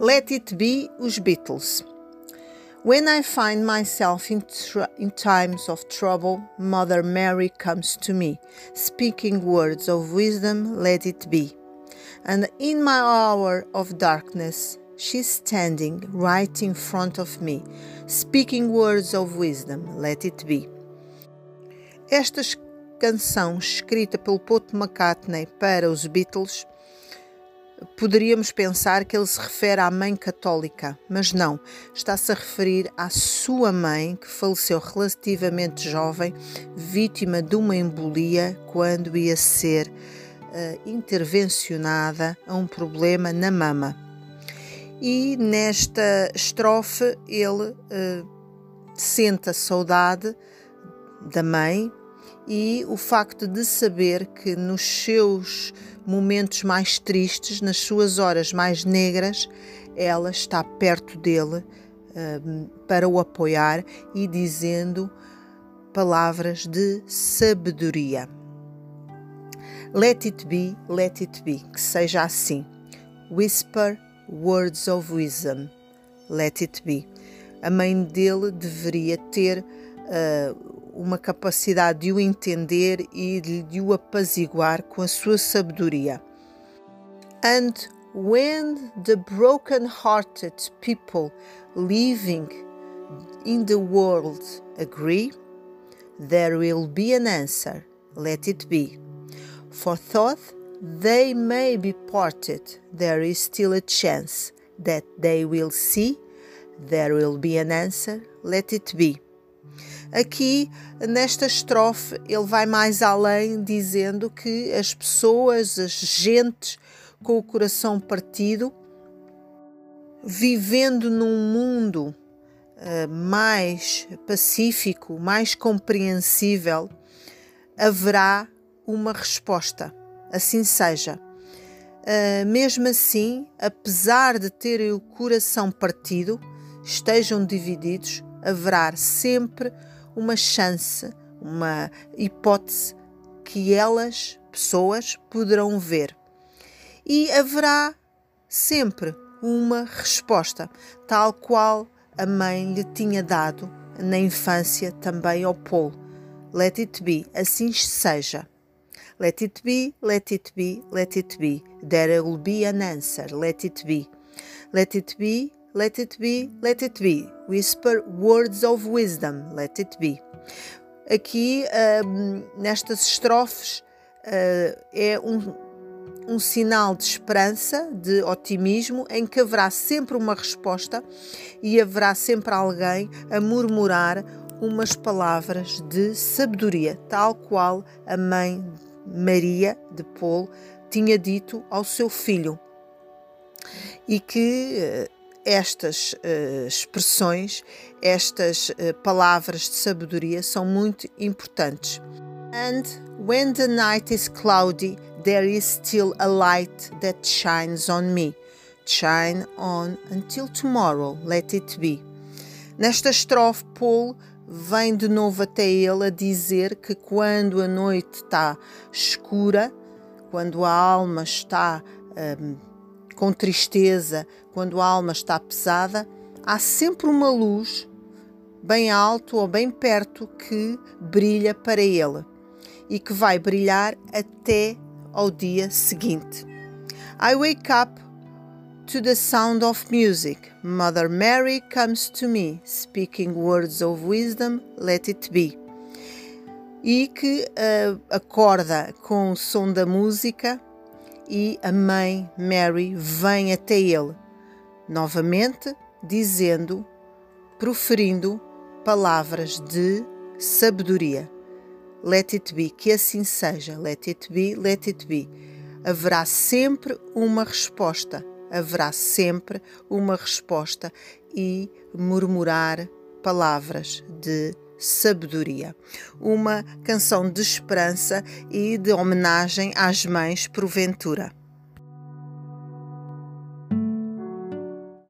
Let It Be, os Beatles. When I find myself in, in, times of trouble, Mother Mary comes to me, speaking words of wisdom, let it be. And in my hour of darkness, she's standing right in front of me, speaking words of wisdom, let it be. Esta canção escrita pelo Paul McCartney para os Beatles Poderíamos pensar que ele se refere à mãe católica, mas não, está-se a referir à sua mãe, que faleceu relativamente jovem, vítima de uma embolia quando ia ser uh, intervencionada a um problema na mama. E nesta estrofe ele uh, sente a saudade da mãe e o facto de saber que nos seus momentos mais tristes, nas suas horas mais negras, ela está perto dele uh, para o apoiar e dizendo palavras de sabedoria. Let it be, let it be, que seja assim. Whisper words of wisdom. Let it be. A mãe dele deveria ter uh, uma capacidade de o entender e de o apaziguar com a sua sabedoria. And when the broken-hearted people living in the world agree, there will be an answer. Let it be. For though they may be parted, there is still a chance that they will see. There will be an answer. Let it be. Aqui, nesta estrofe, ele vai mais além, dizendo que as pessoas, as gentes com o coração partido, vivendo num mundo uh, mais pacífico, mais compreensível, haverá uma resposta. Assim seja. Uh, mesmo assim, apesar de terem o coração partido, estejam divididos, haverá sempre uma chance, uma hipótese que elas, pessoas, poderão ver. E haverá sempre uma resposta, tal qual a mãe lhe tinha dado na infância também ao Paul. Let it be, assim seja. Let it be, let it be, let it be. There will be an answer. Let it be. Let it be, let it be, let it be. Whisper words of wisdom, let it be. Aqui, uh, nestas estrofes, uh, é um, um sinal de esperança, de otimismo, em que haverá sempre uma resposta e haverá sempre alguém a murmurar umas palavras de sabedoria, tal qual a mãe Maria de Paul tinha dito ao seu filho. E que uh, estas uh, expressões, estas uh, palavras de sabedoria são muito importantes. And when the night is cloudy, there is still a light that shines on me. Shine on until tomorrow, let it be. Nesta estrofe, Paul vem de novo até ele a dizer que quando a noite está escura, quando a alma está um, com tristeza, quando a alma está pesada, há sempre uma luz bem alto ou bem perto que brilha para ele e que vai brilhar até ao dia seguinte. I wake up to the sound of music. Mother Mary comes to me, speaking words of wisdom, let it be. E que uh, acorda com o som da música e a mãe Mary vem até ele, novamente dizendo, proferindo palavras de sabedoria. Let it be, que assim seja. Let it be, let it be. Haverá sempre uma resposta. Haverá sempre uma resposta e murmurar palavras de sabedoria. Uma canção de esperança e de homenagem às mães, porventura.